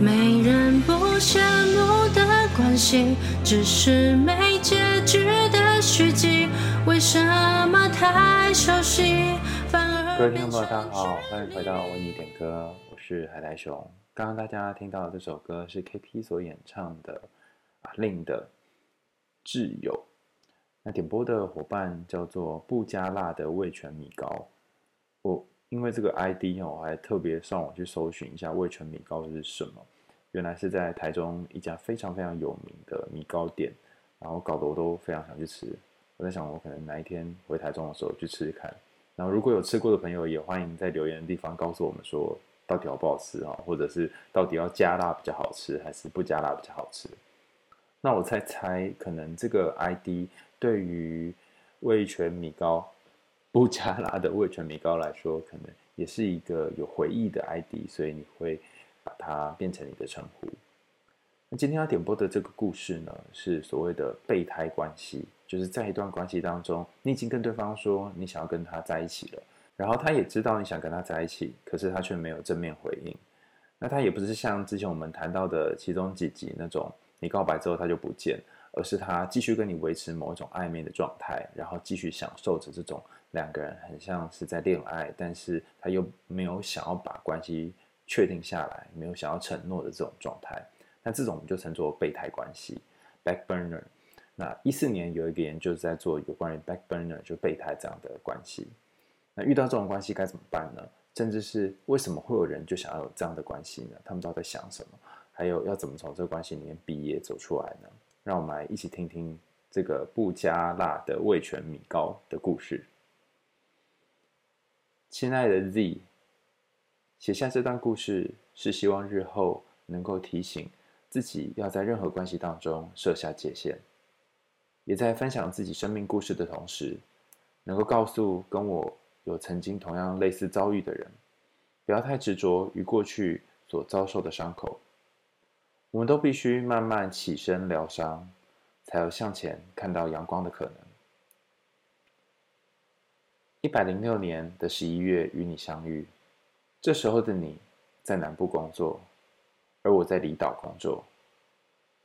没人不羡慕的关系，只是没结局的续集。为什么太熟悉，反而各位听众朋友，大家好，欢迎回到为你点歌，我是海苔熊。刚刚大家听到这首歌是 KP 所演唱的阿令的《挚友》，那点播的伙伴叫做不加辣的味全米糕。我因为这个 ID 哦，我还特别上网去搜寻一下味全米糕是什么。原来是在台中一家非常非常有名的米糕店，然后搞得我都非常想去吃。我在想，我可能哪一天回台中的时候去吃吃看。然后如果有吃过的朋友，也欢迎在留言的地方告诉我们说，到底好不好吃啊？或者是到底要加辣比较好吃，还是不加辣比较好吃？那我猜猜，可能这个 ID 对于味全米糕不加辣的味全米糕来说，可能也是一个有回忆的 ID，所以你会。把它变成你的称呼。那今天要点播的这个故事呢，是所谓的备胎关系，就是在一段关系当中，你已经跟对方说你想要跟他在一起了，然后他也知道你想跟他在一起，可是他却没有正面回应。那他也不是像之前我们谈到的其中几集那种，你告白之后他就不见，而是他继续跟你维持某一种暧昧的状态，然后继续享受着这种两个人很像是在恋爱，但是他又没有想要把关系。确定下来没有想要承诺的这种状态，那这种我们就称作备胎关系 （back burner）。那一四年有一个研究在做有关于 back burner 就备胎这样的关系。那遇到这种关系该怎么办呢？甚至是为什么会有人就想要有这样的关系呢？他们到底在想什么？还有要怎么从这个关系里面毕业走出来呢？让我们来一起听听这个不加辣的味全米糕的故事。亲爱的 Z。写下这段故事是希望日后能够提醒自己，要在任何关系当中设下界限，也在分享自己生命故事的同时，能够告诉跟我有曾经同样类似遭遇的人，不要太执着于过去所遭受的伤口。我们都必须慢慢起身疗伤，才有向前看到阳光的可能。一百零六年的十一月与你相遇。这时候的你在南部工作，而我在离岛工作。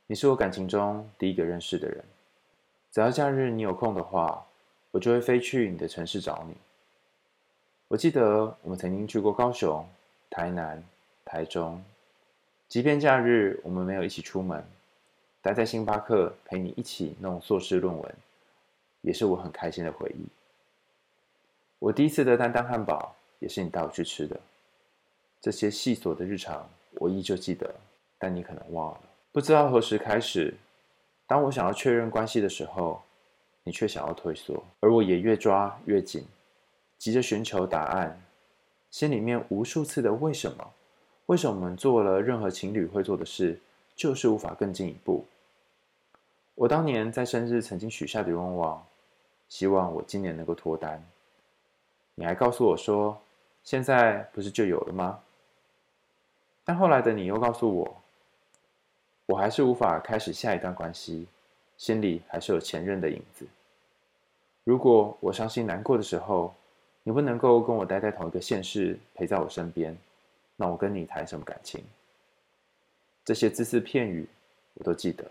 你是我感情中第一个认识的人。只要假日你有空的话，我就会飞去你的城市找你。我记得我们曾经去过高雄、台南、台中。即便假日我们没有一起出门，待在星巴克陪你一起弄硕士论文，也是我很开心的回忆。我第一次的担担汉堡也是你带我去吃的。这些细琐的日常，我依旧记得，但你可能忘了。不知道何时开始，当我想要确认关系的时候，你却想要退缩，而我也越抓越紧，急着寻求答案，心里面无数次的为什么？为什么我们做了任何情侣会做的事，就是无法更进一步？我当年在生日曾经许下的愿望，希望我今年能够脱单。你还告诉我说，现在不是就有了吗？但后来的你又告诉我，我还是无法开始下一段关系，心里还是有前任的影子。如果我伤心难过的时候，你不能够跟我待在同一个县市，陪在我身边，那我跟你谈什么感情？这些字字片语我都记得。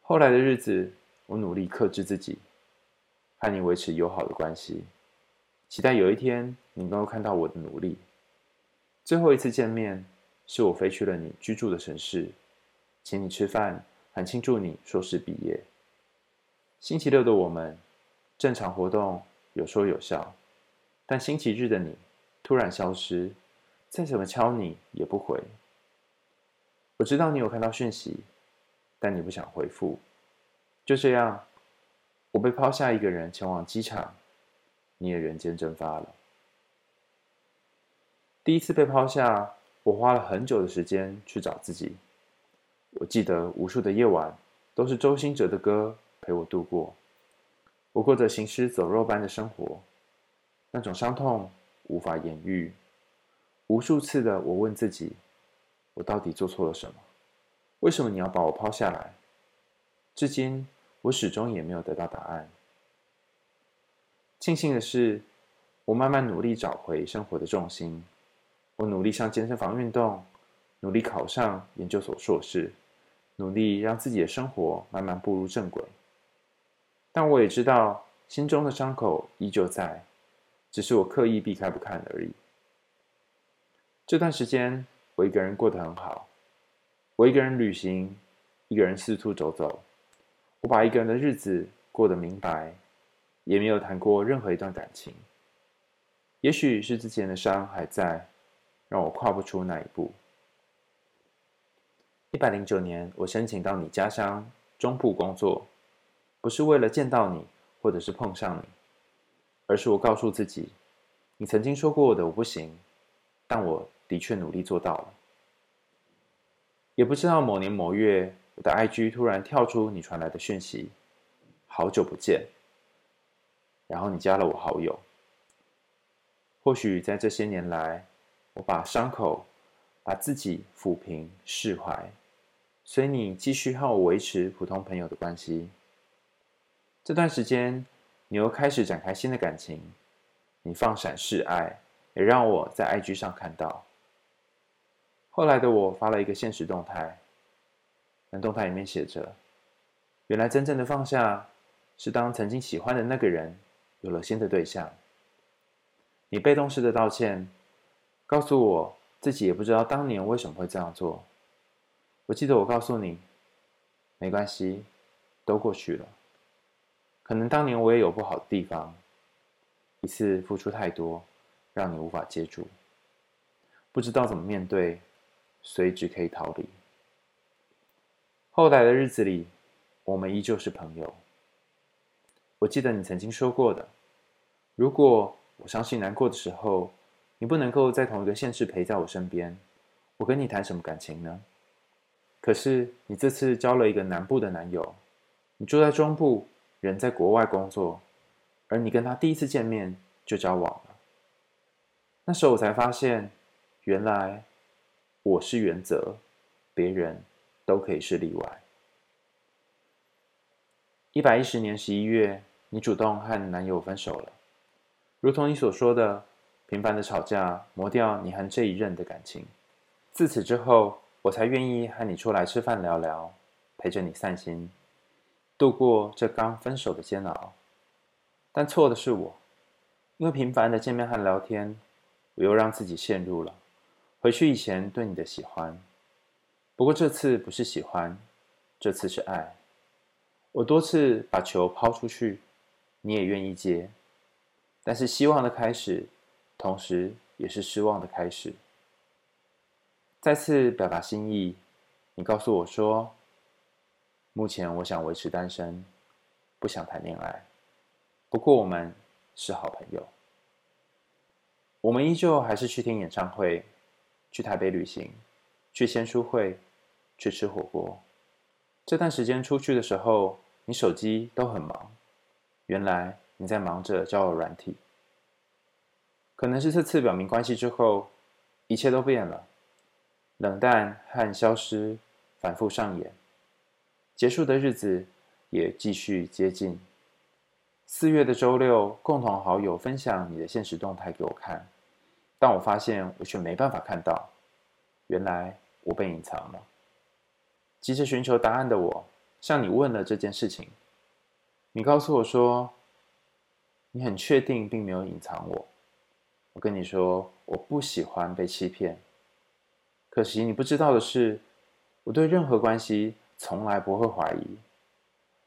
后来的日子，我努力克制自己，和你维持友好的关系，期待有一天你能够看到我的努力。最后一次见面，是我飞去了你居住的城市，请你吃饭，还庆祝你硕士毕业。星期六的我们，正常活动有说有笑，但星期日的你突然消失，再怎么敲你也不回。我知道你有看到讯息，但你不想回复。就这样，我被抛下一个人前往机场，你也人间蒸发了。第一次被抛下，我花了很久的时间去找自己。我记得无数的夜晚都是周兴哲的歌陪我度过。我过着行尸走肉般的生活，那种伤痛无法言喻。无数次的我问自己：我到底做错了什么？为什么你要把我抛下来？至今我始终也没有得到答案。庆幸的是，我慢慢努力找回生活的重心。我努力上健身房运动，努力考上研究所硕士，努力让自己的生活慢慢步入正轨。但我也知道，心中的伤口依旧在，只是我刻意避开不看而已。这段时间，我一个人过得很好，我一个人旅行，一个人四处走走，我把一个人的日子过得明白，也没有谈过任何一段感情。也许是之前的伤还在，让我跨不出那一步。一百零九年，我申请到你家乡中部工作。不是为了见到你，或者是碰上你，而是我告诉自己，你曾经说过的我不行，但我的确努力做到了。也不知道某年某月，我的 IG 突然跳出你传来的讯息，好久不见，然后你加了我好友。或许在这些年来，我把伤口，把自己抚平释怀，所以你继续和我维持普通朋友的关系。这段时间，你又开始展开新的感情，你放闪示爱，也让我在 IG 上看到。后来的我发了一个限时动态，那动态里面写着：“原来真正的放下，是当曾经喜欢的那个人有了新的对象。”你被动式的道歉，告诉我自己也不知道当年为什么会这样做。我记得我告诉你，没关系，都过去了。可能当年我也有不好的地方，一次付出太多，让你无法接住，不知道怎么面对，所以只可以逃离。后来的日子里，我们依旧是朋友。我记得你曾经说过的，如果我伤心难过的时候，你不能够在同一个县市陪在我身边，我跟你谈什么感情呢？可是你这次交了一个南部的男友，你住在中部。人在国外工作，而你跟他第一次见面就交往了。那时候我才发现，原来我是原则，别人都可以是例外。一百一十年十一月，你主动和男友分手了，如同你所说的，频繁的吵架磨掉你和这一任的感情。自此之后，我才愿意和你出来吃饭聊聊，陪着你散心。度过这刚分手的煎熬，但错的是我，因为频繁的见面和聊天，我又让自己陷入了回去以前对你的喜欢。不过这次不是喜欢，这次是爱。我多次把球抛出去，你也愿意接，但是希望的开始，同时也是失望的开始。再次表达心意，你告诉我说。目前我想维持单身，不想谈恋爱。不过我们是好朋友，我们依旧还是去听演唱会，去台北旅行，去签书会，去吃火锅。这段时间出去的时候，你手机都很忙。原来你在忙着交友软体。可能是这次表明关系之后，一切都变了，冷淡和消失反复上演。结束的日子也继续接近。四月的周六，共同好友分享你的现实动态给我看，但我发现我却没办法看到，原来我被隐藏了。急着寻求答案的我，向你问了这件事情，你告诉我说，你很确定并没有隐藏我。我跟你说，我不喜欢被欺骗。可惜你不知道的是，我对任何关系。从来不会怀疑，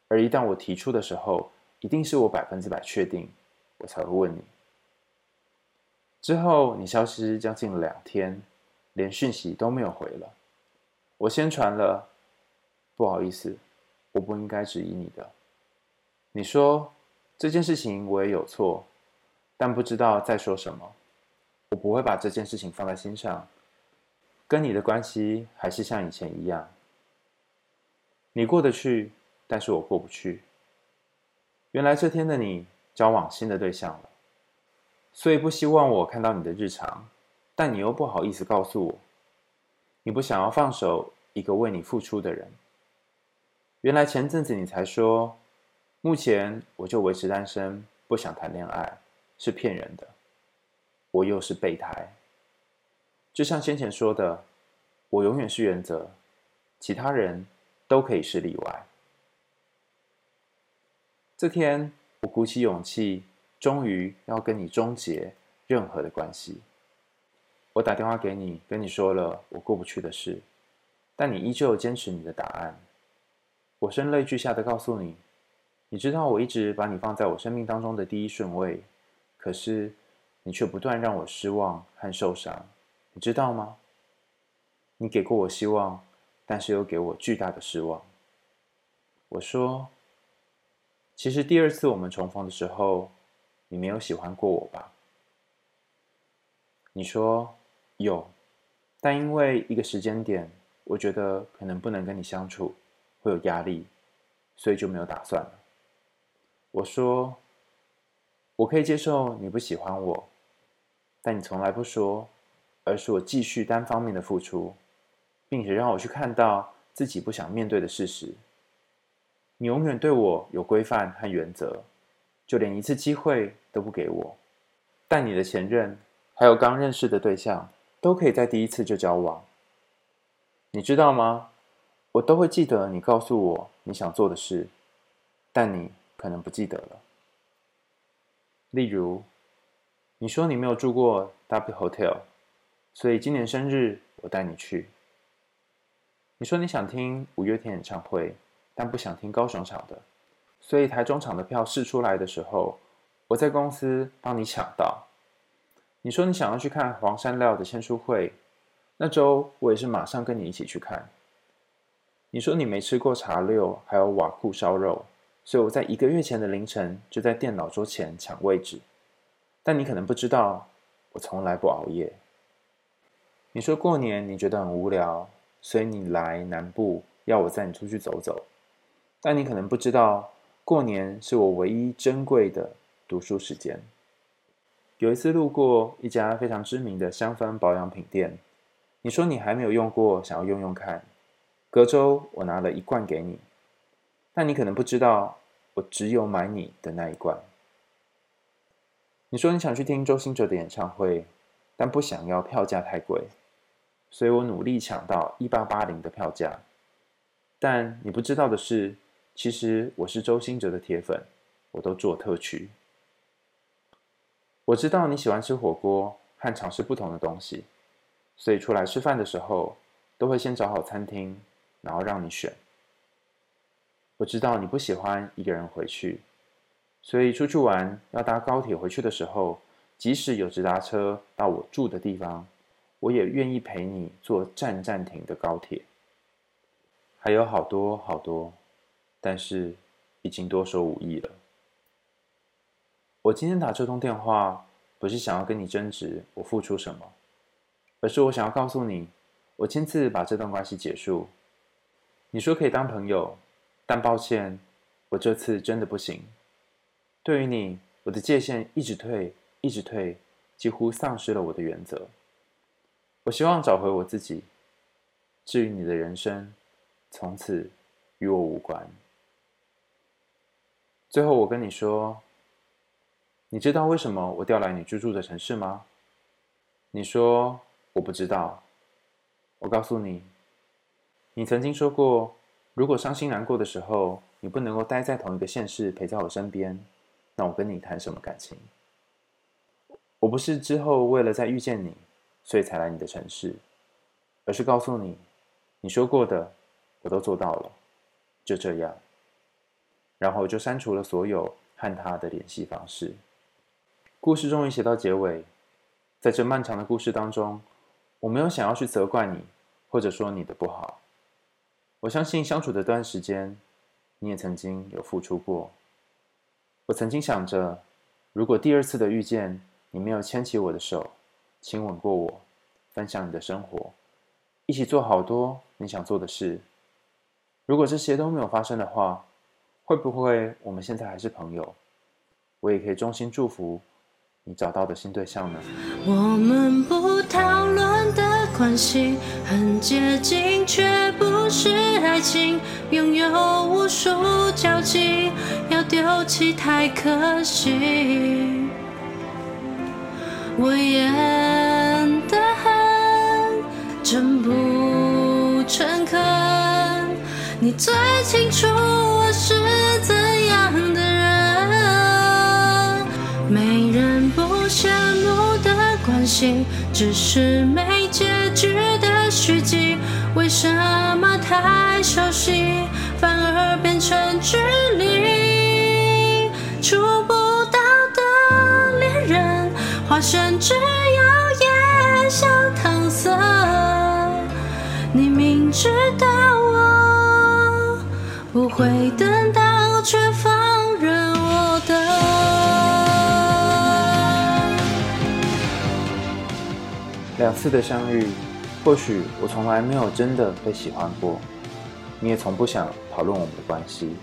而一旦我提出的时候，一定是我百分之百确定，我才会问你。之后你消失将近两天，连讯息都没有回了。我先传了，不好意思，我不应该质疑你的。你说这件事情我也有错，但不知道在说什么。我不会把这件事情放在心上，跟你的关系还是像以前一样。你过得去，但是我过不去。原来这天的你交往新的对象了，所以不希望我看到你的日常，但你又不好意思告诉我，你不想要放手一个为你付出的人。原来前阵子你才说，目前我就维持单身，不想谈恋爱，是骗人的。我又是备胎，就像先前说的，我永远是原则，其他人都可以是例外。这天，我鼓起勇气，终于要跟你终结任何的关系。我打电话给你，跟你说了我过不去的事，但你依旧坚持你的答案。我声泪俱下的告诉你，你知道我一直把你放在我生命当中的第一顺位，可是你却不断让我失望和受伤，你知道吗？你给过我希望，但是又给我巨大的失望。我说，其实第二次我们重逢的时候，你没有喜欢过我吧？你说。有，但因为一个时间点，我觉得可能不能跟你相处，会有压力，所以就没有打算了。我说，我可以接受你不喜欢我，但你从来不说，而是我继续单方面的付出，并且让我去看到自己不想面对的事实。你永远对我有规范和原则，就连一次机会都不给我。但你的前任，还有刚认识的对象。都可以在第一次就交往，你知道吗？我都会记得你告诉我你想做的事，但你可能不记得了。例如，你说你没有住过 W Hotel，所以今年生日我带你去。你说你想听五月天演唱会，但不想听高雄场的，所以台中场的票试出来的时候，我在公司帮你抢到。你说你想要去看黄山料的签书会，那周我也是马上跟你一起去看。你说你没吃过茶六，还有瓦库烧肉，所以我在一个月前的凌晨就在电脑桌前抢位置。但你可能不知道，我从来不熬夜。你说过年你觉得很无聊，所以你来南部要我带你出去走走。但你可能不知道，过年是我唯一珍贵的读书时间。有一次路过一家非常知名的香氛保养品店，你说你还没有用过，想要用用看。隔周我拿了一罐给你，但你可能不知道，我只有买你的那一罐。你说你想去听周星哲的演唱会，但不想要票价太贵，所以我努力抢到一八八零的票价。但你不知道的是，其实我是周星哲的铁粉，我都做特区。我知道你喜欢吃火锅和尝试不同的东西，所以出来吃饭的时候都会先找好餐厅，然后让你选。我知道你不喜欢一个人回去，所以出去玩要搭高铁回去的时候，即使有直达车到我住的地方，我也愿意陪你坐站站停的高铁。还有好多好多，但是已经多说无益了。我今天打这通电话，不是想要跟你争执我付出什么，而是我想要告诉你，我亲自把这段关系结束。你说可以当朋友，但抱歉，我这次真的不行。对于你，我的界限一直退，一直退，几乎丧失了我的原则。我希望找回我自己。至于你的人生，从此与我无关。最后，我跟你说。你知道为什么我调来你居住的城市吗？你说我不知道。我告诉你，你曾经说过，如果伤心难过的时候，你不能够待在同一个县市陪在我身边，那我跟你谈什么感情？我不是之后为了再遇见你，所以才来你的城市，而是告诉你，你说过的我都做到了，就这样。然后就删除了所有和他的联系方式。故事终于写到结尾，在这漫长的故事当中，我没有想要去责怪你，或者说你的不好。我相信相处的段时间，你也曾经有付出过。我曾经想着，如果第二次的遇见，你没有牵起我的手，亲吻过我，分享你的生活，一起做好多你想做的事，如果这些都没有发生的话，会不会我们现在还是朋友？我也可以衷心祝福。你找到的新对象呢？我们不讨论的关系很接近，却不是爱情。拥有无数交集，要丢弃太可惜。我演得很真不诚恳。你最清楚关系，只是没结局的续集。为什么太熟悉，反而变成距离？触不到的恋人，化身只有夜香搪塞。你明知道我不会等到，却放两次的相遇。或许我从来没有真的被喜欢过，你也从不想讨论我们的关系。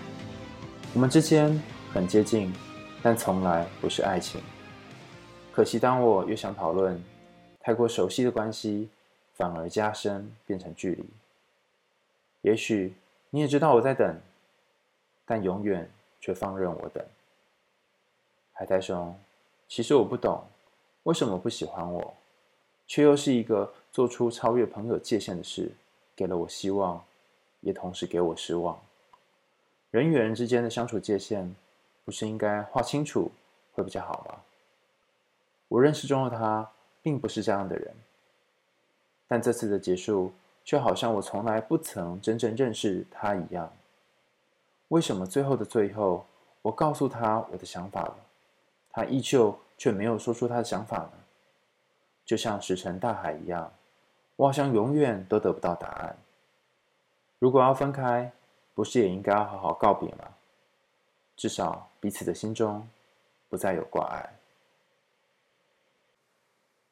我们之间很接近，但从来不是爱情。可惜，当我越想讨论，太过熟悉的关系反而加深，变成距离。也许你也知道我在等，但永远却放任我等。海苔熊，其实我不懂，为什么不喜欢我？却又是一个做出超越朋友界限的事，给了我希望，也同时给我失望。人与人之间的相处界限，不是应该划清楚会比较好吗？我认识中的他，并不是这样的人，但这次的结束，却好像我从来不曾真正认识他一样。为什么最后的最后，我告诉他我的想法了，他依旧却没有说出他的想法呢？就像石沉大海一样，我好像永远都得不到答案。如果要分开，不是也应该要好好告别吗？至少彼此的心中不再有挂碍。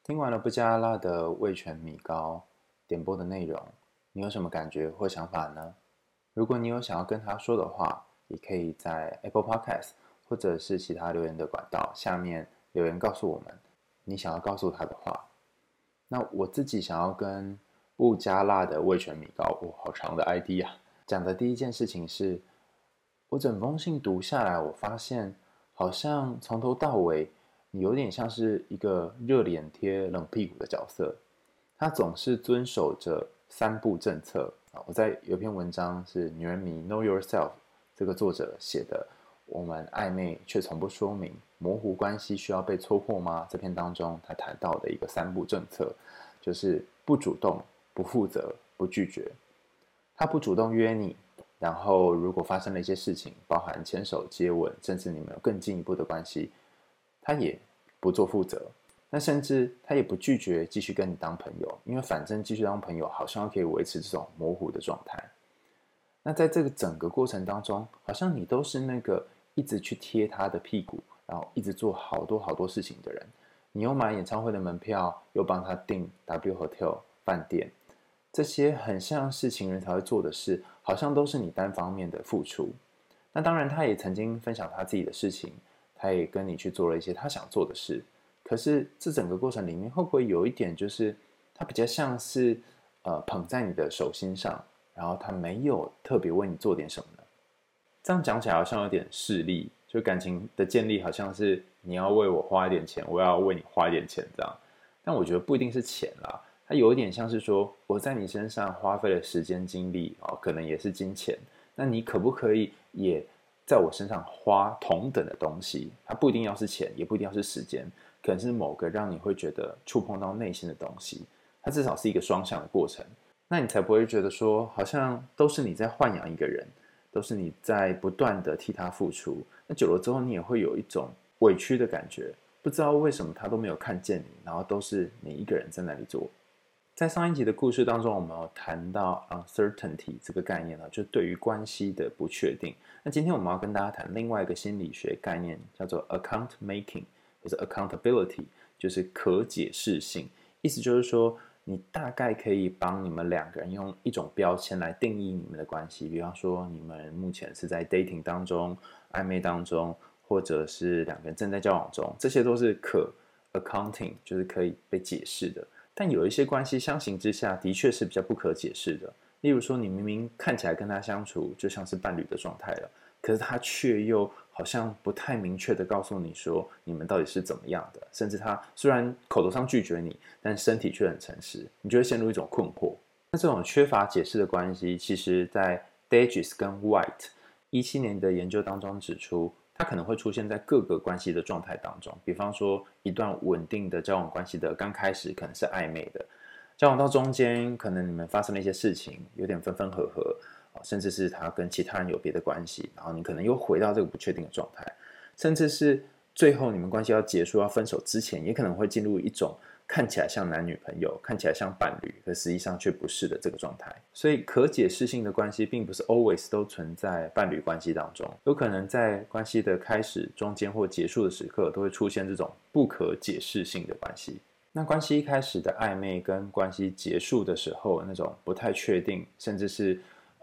听完了不加辣的味全米糕点播的内容，你有什么感觉或想法呢？如果你有想要跟他说的话，也可以在 Apple Podcast 或者是其他留言的管道下面留言告诉我们。你想要告诉他的话，那我自己想要跟不加辣的味全米糕，哇，好长的 ID 啊！讲的第一件事情是，我整封信读下来，我发现好像从头到尾，你有点像是一个热脸贴冷屁股的角色。他总是遵守着三步政策啊！我在有篇文章是《女人迷 Know Yourself》这个作者写的。我们暧昧却从不说明，模糊关系需要被戳破吗？这篇当中他谈到的一个三步政策，就是不主动、不负责、不拒绝。他不主动约你，然后如果发生了一些事情，包含牵手、接吻，甚至你们有更进一步的关系，他也不做负责。那甚至他也不拒绝继续跟你当朋友，因为反正继续当朋友好像可以维持这种模糊的状态。那在这个整个过程当中，好像你都是那个。一直去贴他的屁股，然后一直做好多好多事情的人，你又买演唱会的门票，又帮他订 W Hotel 饭店，这些很像是情人才会做的事，好像都是你单方面的付出。那当然，他也曾经分享他自己的事情，他也跟你去做了一些他想做的事。可是这整个过程里面，会不会有一点就是他比较像是呃捧在你的手心上，然后他没有特别为你做点什么呢？这样讲起来好像有点势利，就感情的建立好像是你要为我花一点钱，我要为你花一点钱这样。但我觉得不一定是钱啦，它有一点像是说我在你身上花费了时间精力啊，可能也是金钱。那你可不可以也在我身上花同等的东西？它不一定要是钱，也不一定要是时间，可能是某个让你会觉得触碰到内心的东西。它至少是一个双向的过程，那你才不会觉得说好像都是你在豢养一个人。都是你在不断的替他付出，那久了之后，你也会有一种委屈的感觉，不知道为什么他都没有看见你，然后都是你一个人在那里做。在上一集的故事当中，我们有谈到 uncertainty 这个概念呢，就对于关系的不确定。那今天我们要跟大家谈另外一个心理学概念，叫做 account making，或者 accountability，就是可解释性，意思就是说。你大概可以帮你们两个人用一种标签来定义你们的关系，比方说你们目前是在 dating 当中、暧昧当中，或者是两个人正在交往中，这些都是可 accounting，就是可以被解释的。但有一些关系相形之下，的确是比较不可解释的。例如说，你明明看起来跟他相处就像是伴侣的状态了，可是他却又好像不太明确的告诉你说你们到底是怎么样的，甚至他虽然口头上拒绝你，但身体却很诚实，你就会陷入一种困惑。那这种缺乏解释的关系，其实在 Dages 跟 White 一七年的研究当中指出，它可能会出现在各个关系的状态当中。比方说，一段稳定的交往关系的刚开始可能是暧昧的，交往到中间，可能你们发生了一些事情，有点分分合合。甚至是他跟其他人有别的关系，然后你可能又回到这个不确定的状态，甚至是最后你们关系要结束、要分手之前，也可能会进入一种看起来像男女朋友、看起来像伴侣，可实际上却不是的这个状态。所以，可解释性的关系并不是 always 都存在伴侣关系当中，有可能在关系的开始、中间或结束的时刻，都会出现这种不可解释性的关系。那关系一开始的暧昧跟关系结束的时候那种不太确定，甚至是。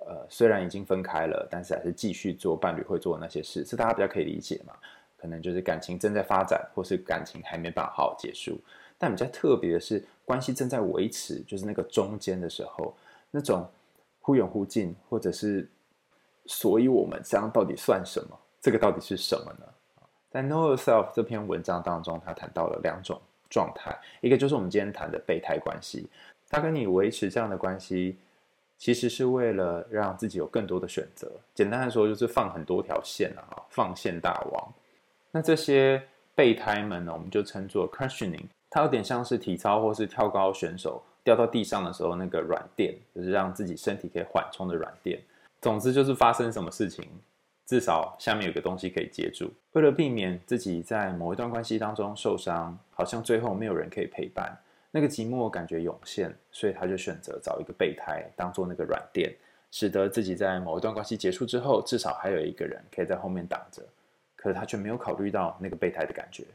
呃，虽然已经分开了，但是还是继续做伴侣会做的那些事，是大家比较可以理解嘛？可能就是感情正在发展，或是感情还没办法好好结束。但比较特别的是，关系正在维持，就是那个中间的时候，那种忽远忽近，或者是，所以我们这样到底算什么？这个到底是什么呢？在 Know Yourself 这篇文章当中，他谈到了两种状态，一个就是我们今天谈的备胎关系，他跟你维持这样的关系。其实是为了让自己有更多的选择。简单来说，就是放很多条线啊，放线大王。那这些备胎们呢，我们就称作 cushioning。它有点像是体操或是跳高选手掉到地上的时候那个软垫，就是让自己身体可以缓冲的软垫。总之就是发生什么事情，至少下面有个东西可以接住。为了避免自己在某一段关系当中受伤，好像最后没有人可以陪伴。那个寂寞感觉涌现，所以他就选择找一个备胎当做那个软垫，使得自己在某一段关系结束之后，至少还有一个人可以在后面挡着。可是他却没有考虑到那个备胎的感觉。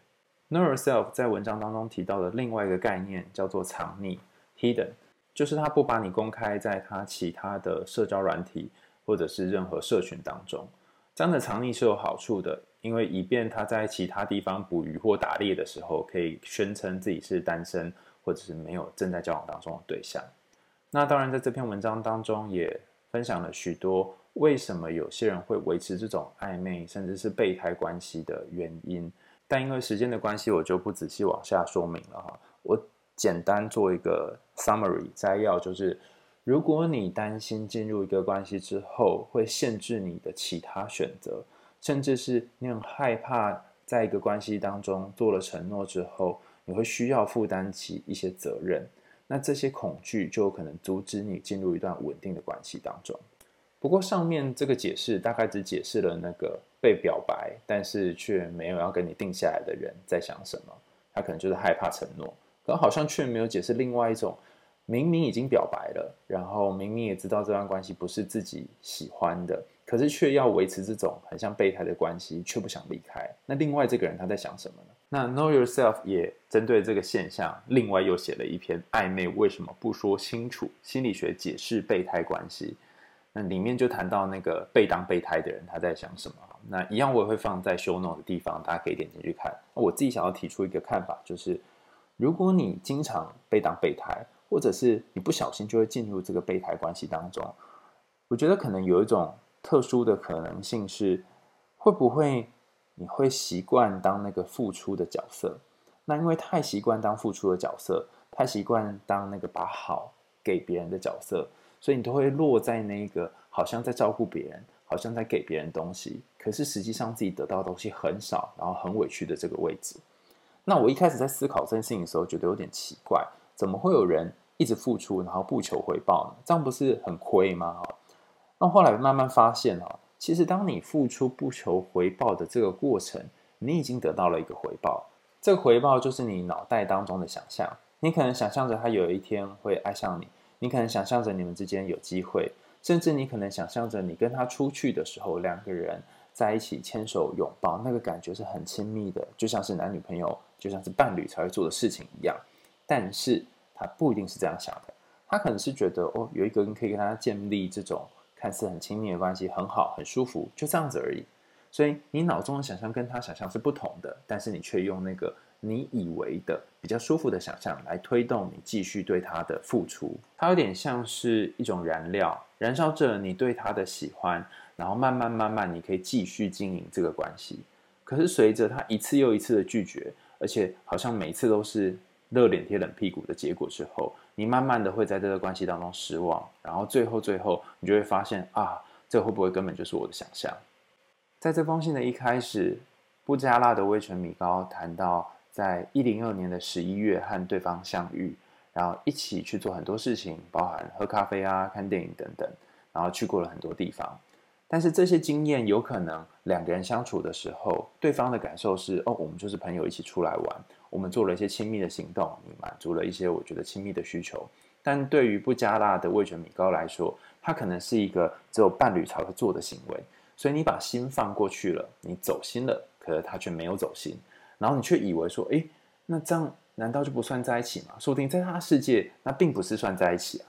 Know Yourself 在文章当中提到的另外一个概念叫做藏匿 （hidden），就是他不把你公开在他其他的社交软体或者是任何社群当中。这样的藏匿是有好处的，因为以便他在其他地方捕鱼或打猎的时候，可以宣称自己是单身。或者是没有正在交往当中的对象，那当然在这篇文章当中也分享了许多为什么有些人会维持这种暧昧甚至是备胎关系的原因，但因为时间的关系，我就不仔细往下说明了哈。我简单做一个 summary 摘要，就是如果你担心进入一个关系之后会限制你的其他选择，甚至是你很害怕在一个关系当中做了承诺之后。你会需要负担起一些责任，那这些恐惧就有可能阻止你进入一段稳定的关系当中。不过上面这个解释大概只解释了那个被表白，但是却没有要跟你定下来的人在想什么，他可能就是害怕承诺，可好像却没有解释另外一种，明明已经表白了，然后明明也知道这段关系不是自己喜欢的，可是却要维持这种很像备胎的关系，却不想离开。那另外这个人他在想什么呢？那 Know Yourself 也针对这个现象，另外又写了一篇暧昧为什么不说清楚？心理学解释备胎关系。那里面就谈到那个被当备胎的人他在想什么。那一样我也会放在 show note 的地方，大家可以点进去看。我自己想要提出一个看法，就是如果你经常被当备胎，或者是你不小心就会进入这个备胎关系当中，我觉得可能有一种特殊的可能性是，会不会？你会习惯当那个付出的角色，那因为太习惯当付出的角色，太习惯当那个把好给别人的角色，所以你都会落在那个好像在照顾别人，好像在给别人东西，可是实际上自己得到的东西很少，然后很委屈的这个位置。那我一开始在思考这件事情的时候，觉得有点奇怪，怎么会有人一直付出，然后不求回报呢？这样不是很亏吗？那后来慢慢发现哈。其实，当你付出不求回报的这个过程，你已经得到了一个回报。这个回报就是你脑袋当中的想象。你可能想象着他有一天会爱上你，你可能想象着你们之间有机会，甚至你可能想象着你跟他出去的时候，两个人在一起牵手拥抱，那个感觉是很亲密的，就像是男女朋友，就像是伴侣才会做的事情一样。但是他不一定是这样想的，他可能是觉得哦，有一个人可以跟他建立这种。看似很亲密的关系，很好，很舒服，就这样子而已。所以你脑中的想象跟他想象是不同的，但是你却用那个你以为的比较舒服的想象来推动你继续对他的付出。它有点像是一种燃料，燃烧着你对他的喜欢，然后慢慢慢慢，你可以继续经营这个关系。可是随着他一次又一次的拒绝，而且好像每次都是热脸贴冷屁股的结果之后，你慢慢的会在这个关系当中失望，然后最后最后你就会发现啊，这会不会根本就是我的想象？在这封信的一开始，不加辣的味全米糕谈到，在一零二年的十一月和对方相遇，然后一起去做很多事情，包含喝咖啡啊、看电影等等，然后去过了很多地方。但是这些经验有可能两个人相处的时候，对方的感受是：哦，我们就是朋友一起出来玩，我们做了一些亲密的行动，你满足了一些我觉得亲密的需求。但对于不加辣的味全米糕来说，它可能是一个只有伴侣才会做的行为。所以你把心放过去了，你走心了，可是他却没有走心。然后你却以为说，诶，那这样难道就不算在一起吗？说不定在他的世界，那并不是算在一起啊。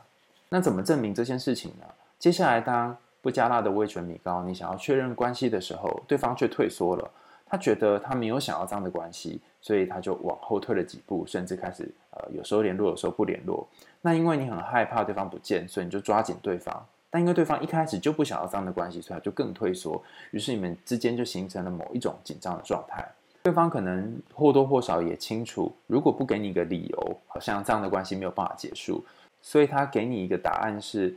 那怎么证明这件事情呢？接下来当。不加辣的味全米糕，你想要确认关系的时候，对方却退缩了。他觉得他没有想要这样的关系，所以他就往后退了几步，甚至开始呃，有时候联络，有时候不联络。那因为你很害怕对方不见，所以你就抓紧对方。但因为对方一开始就不想要这样的关系，所以他就更退缩。于是你们之间就形成了某一种紧张的状态。对方可能或多或少也清楚，如果不给你一个理由，好像这样的关系没有办法结束，所以他给你一个答案是。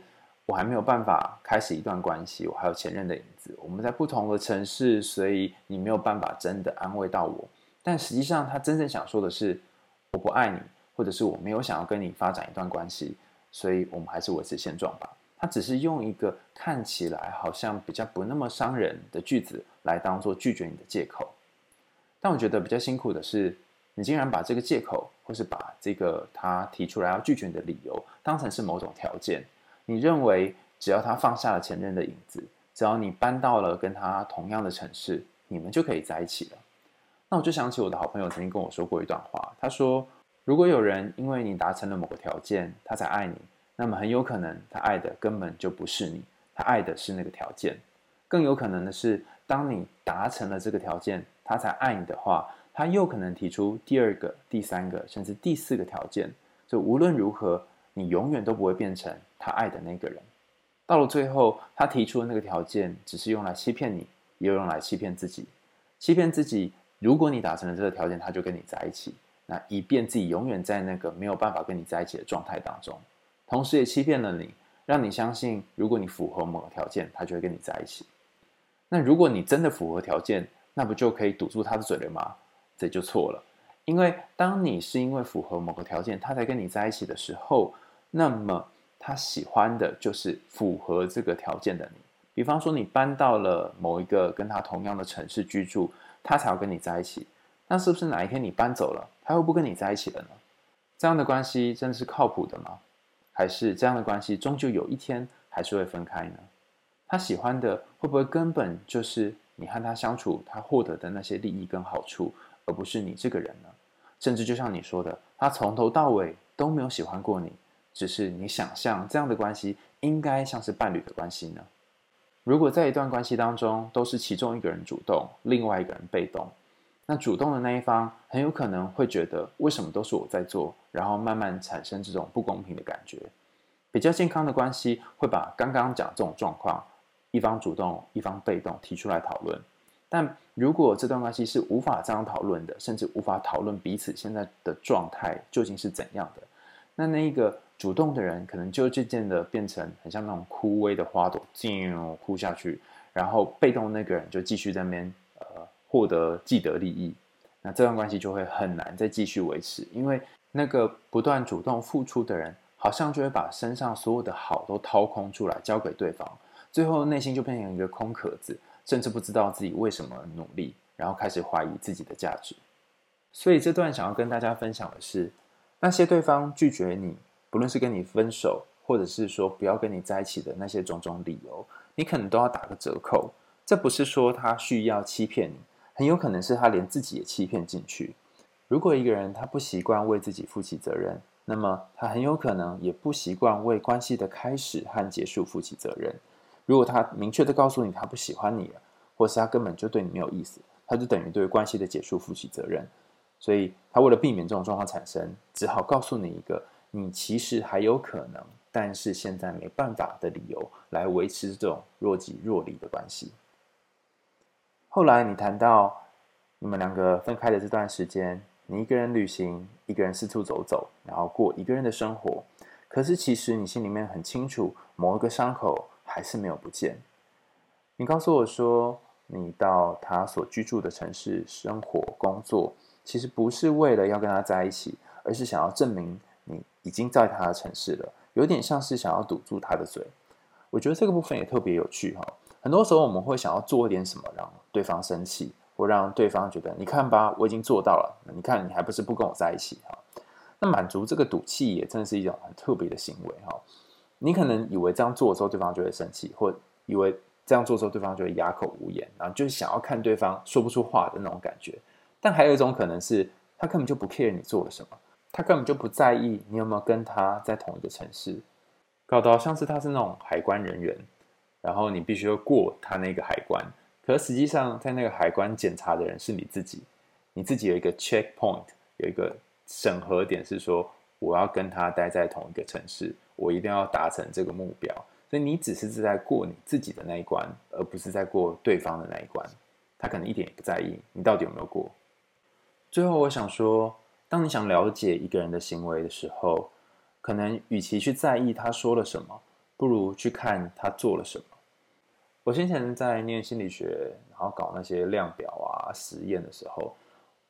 我还没有办法开始一段关系，我还有前任的影子。我们在不同的城市，所以你没有办法真的安慰到我。但实际上，他真正想说的是，我不爱你，或者是我没有想要跟你发展一段关系，所以我们还是维持现状吧。他只是用一个看起来好像比较不那么伤人的句子来当做拒绝你的借口。但我觉得比较辛苦的是，你竟然把这个借口，或是把这个他提出来要拒绝你的理由，当成是某种条件。你认为只要他放下了前任的影子，只要你搬到了跟他同样的城市，你们就可以在一起了。那我就想起我的好朋友曾经跟我说过一段话，他说：“如果有人因为你达成了某个条件，他才爱你，那么很有可能他爱的根本就不是你，他爱的是那个条件。更有可能的是，当你达成了这个条件，他才爱你的话，他又可能提出第二个、第三个，甚至第四个条件。就无论如何。”你永远都不会变成他爱的那个人。到了最后，他提出的那个条件，只是用来欺骗你，也用来欺骗自己。欺骗自己，如果你达成了这个条件，他就跟你在一起，那以便自己永远在那个没有办法跟你在一起的状态当中。同时，也欺骗了你，让你相信，如果你符合某个条件，他就会跟你在一起。那如果你真的符合条件，那不就可以堵住他的嘴了吗？这就错了，因为当你是因为符合某个条件，他才跟你在一起的时候。那么他喜欢的就是符合这个条件的你。比方说，你搬到了某一个跟他同样的城市居住，他才要跟你在一起。那是不是哪一天你搬走了，他又不跟你在一起了呢？这样的关系真的是靠谱的吗？还是这样的关系终究有一天还是会分开呢？他喜欢的会不会根本就是你和他相处，他获得的那些利益跟好处，而不是你这个人呢？甚至就像你说的，他从头到尾都没有喜欢过你。只是你想象这样的关系应该像是伴侣的关系呢？如果在一段关系当中都是其中一个人主动，另外一个人被动，那主动的那一方很有可能会觉得为什么都是我在做，然后慢慢产生这种不公平的感觉。比较健康的关系会把刚刚讲这种状况，一方主动，一方被动提出来讨论。但如果这段关系是无法这样讨论的，甚至无法讨论彼此现在的状态究竟是怎样的，那那一个。主动的人可能就渐渐的变成很像那种枯萎的花朵，静枯下去，然后被动那个人就继续在那边呃获得既得利益，那这段关系就会很难再继续维持，因为那个不断主动付出的人，好像就会把身上所有的好都掏空出来交给对方，最后内心就变成一个空壳子，甚至不知道自己为什么努力，然后开始怀疑自己的价值。所以这段想要跟大家分享的是，那些对方拒绝你。不论是跟你分手，或者是说不要跟你在一起的那些种种理由，你可能都要打个折扣。这不是说他需要欺骗你，很有可能是他连自己也欺骗进去。如果一个人他不习惯为自己负起责任，那么他很有可能也不习惯为关系的开始和结束负起责任。如果他明确的告诉你他不喜欢你了，或是他根本就对你没有意思，他就等于对关系的结束负起责任。所以他为了避免这种状况产生，只好告诉你一个你其实还有可能，但是现在没办法的理由来维持这种若即若离的关系。后来你谈到你们两个分开的这段时间，你一个人旅行，一个人四处走走，然后过一个人的生活。可是其实你心里面很清楚，某一个伤口还是没有不见。你告诉我说，你到他所居住的城市生活工作，其实不是为了要跟他在一起，而是想要证明已经在他的城市了，有点像是想要堵住他的嘴。我觉得这个部分也特别有趣哈。很多时候我们会想要做一点什么，让对方生气，或让对方觉得，你看吧，我已经做到了，你看你还不是不跟我在一起哈。那满足这个赌气也真的是一种很特别的行为哈。你可能以为这样做的时候对方就会生气，或以为这样做的时候对方就会哑口无言，然后就是想要看对方说不出话的那种感觉。但还有一种可能是，他根本就不 care 你做了什么，他根本就不在意你有没有跟他在同一个城市，搞得好像是他是那种海关人员，然后你必须要过他那个海关，可实际上在那个海关检查的人是你自己，你自己有一个 checkpoint，有一个。审核点是说，我要跟他待在同一个城市，我一定要达成这个目标。所以你只是在过你自己的那一关，而不是在过对方的那一关。他可能一点也不在意你到底有没有过。最后，我想说，当你想了解一个人的行为的时候，可能与其去在意他说了什么，不如去看他做了什么。我先前在念心理学，然后搞那些量表啊、实验的时候。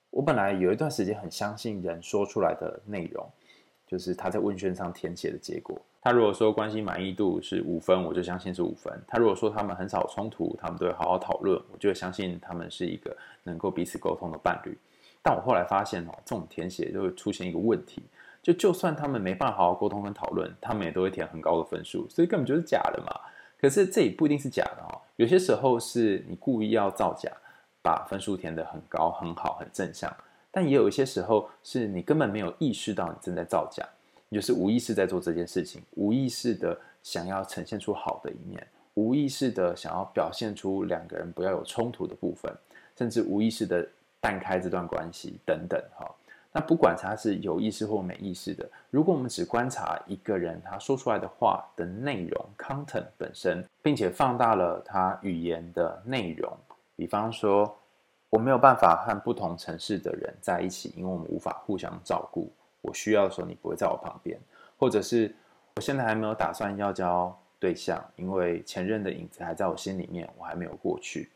我本来有一段时间很相信人说出来的内容，就是他在问卷上填写的结果。他如果说关系满意度是五分，我就相信是五分；他如果说他们很少冲突，他们都会好好讨论，我就会相信他们是一个能够彼此沟通的伴侣。但我后来发现哦，这种填写就会出现一个问题，就就算他们没办法好好沟通跟讨论，他们也都会填很高的分数，所以根本就是假的嘛。可是这也不一定是假的哦，有些时候是你故意要造假。把分数填得很高、很好、很正向，但也有一些时候是你根本没有意识到你正在造假，你就是无意识在做这件事情，无意识的想要呈现出好的一面，无意识的想要表现出两个人不要有冲突的部分，甚至无意识的淡开这段关系等等哈。那不管他是有意识或没意识的，如果我们只观察一个人他说出来的话的内容 （content） 本身，并且放大了他语言的内容。比方说，我没有办法和不同城市的人在一起，因为我们无法互相照顾。我需要的时候，你不会在我旁边，或者是我现在还没有打算要交对象，因为前任的影子还在我心里面，我还没有过去。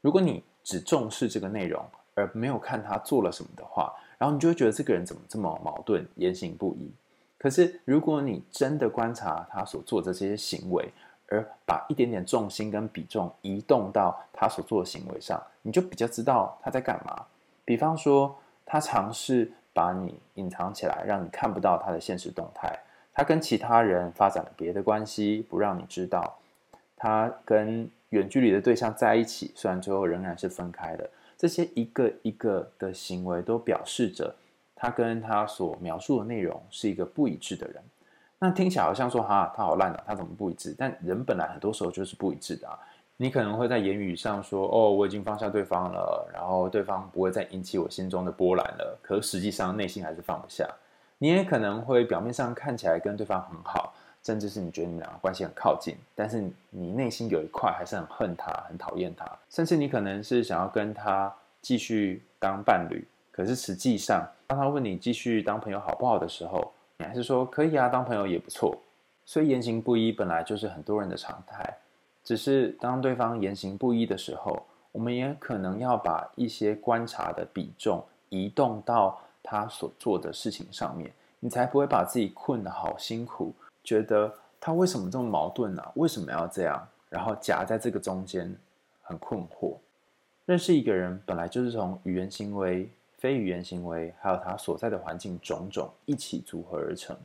如果你只重视这个内容，而没有看他做了什么的话，然后你就会觉得这个人怎么这么矛盾，言行不一。可是如果你真的观察他所做的这些行为，而把一点点重心跟比重移动到他所做的行为上，你就比较知道他在干嘛。比方说，他尝试把你隐藏起来，让你看不到他的现实动态；他跟其他人发展了别的关系，不让你知道；他跟远距离的对象在一起，虽然最后仍然是分开的。这些一个一个的行为，都表示着他跟他所描述的内容是一个不一致的人。那听起来好像说哈，他好烂啊，他怎么不一致？但人本来很多时候就是不一致的啊。你可能会在言语上说，哦，我已经放下对方了，然后对方不会再引起我心中的波澜了。可实际上内心还是放不下。你也可能会表面上看起来跟对方很好，甚至是你觉得你们两个关系很靠近，但是你内心有一块还是很恨他，很讨厌他。甚至你可能是想要跟他继续当伴侣，可是实际上当他问你继续当朋友好不好的时候，你还是说可以啊，当朋友也不错。所以言行不一本来就是很多人的常态，只是当对方言行不一的时候，我们也可能要把一些观察的比重移动到他所做的事情上面，你才不会把自己困得好辛苦，觉得他为什么这么矛盾呢？为什么要这样？然后夹在这个中间很困惑。认识一个人本来就是从语言行为。非语言行为，还有他所在的环境种种一起组合而成。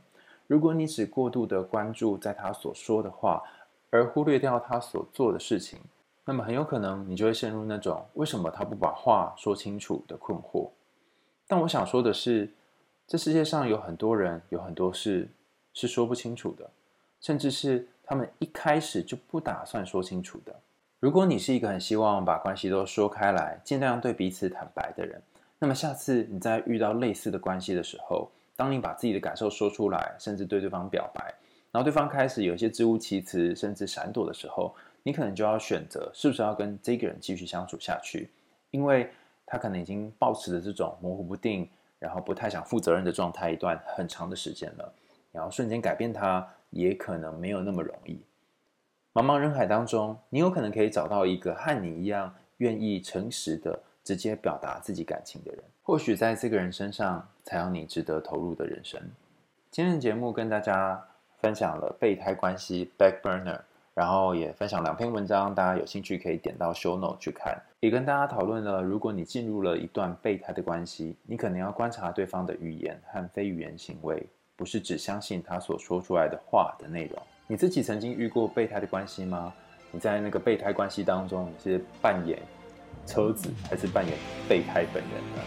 如果你只过度的关注在他所说的话，而忽略掉他所做的事情，那么很有可能你就会陷入那种为什么他不把话说清楚的困惑。但我想说的是，这世界上有很多人，有很多事是说不清楚的，甚至是他们一开始就不打算说清楚的。如果你是一个很希望把关系都说开来，尽量对彼此坦白的人。那么下次你再遇到类似的关系的时候，当你把自己的感受说出来，甚至对对方表白，然后对方开始有些支吾其词，甚至闪躲的时候，你可能就要选择是不是要跟这个人继续相处下去，因为他可能已经抱持着这种模糊不定，然后不太想负责任的状态一段很长的时间了，然后瞬间改变他，也可能没有那么容易。茫茫人海当中，你有可能可以找到一个和你一样愿意诚实的直接表达自己感情的人，或许在这个人身上才有你值得投入的人生。今天的节目跟大家分享了备胎关系 （back burner），然后也分享两篇文章，大家有兴趣可以点到 show note 去看。也跟大家讨论了，如果你进入了一段备胎的关系，你可能要观察对方的语言和非语言行为，不是只相信他所说出来的话的内容。你自己曾经遇过备胎的关系吗？你在那个备胎关系当中，你是扮演车子还是扮演备胎本人呢？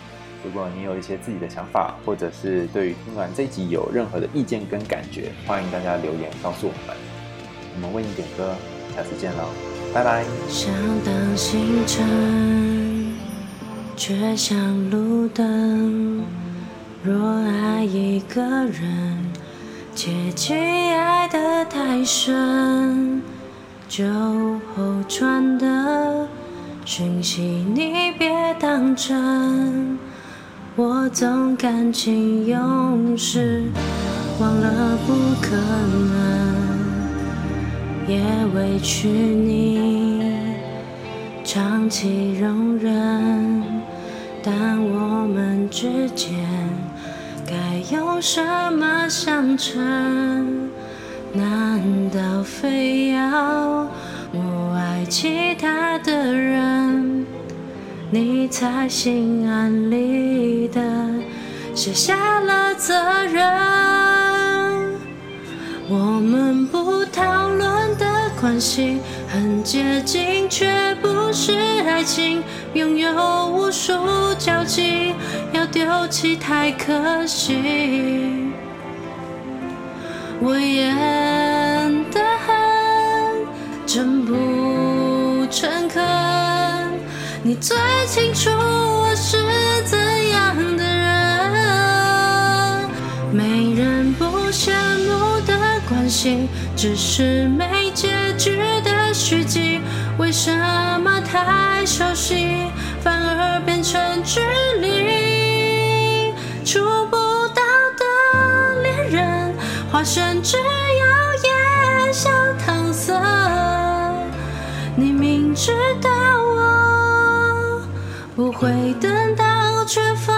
如果你有一些自己的想法，或者是对于听完这集有任何的意见跟感觉，欢迎大家留言告诉我们。我们为你点歌，下次见喽，拜拜。想当星辰，却像路灯。若爱一个人，切记爱得太深，酒后传的讯息你别当真。我总感情用事，忘了不可能，也委屈你长期容忍，但我们之间该用什么相称？难道非要我爱其他的人？你才心安理得卸下了责任，我们不讨论的关系很接近，却不是爱情，拥有无数交集，要丢弃太可惜。我演得很真不诚恳。你最清楚我是怎样的人，没人不羡慕的关系，只是没结局的续集。为什么太熟悉，反而变成距离？触不到的恋人，化身只有艳香搪塞。你明知道我。不会等到，却放。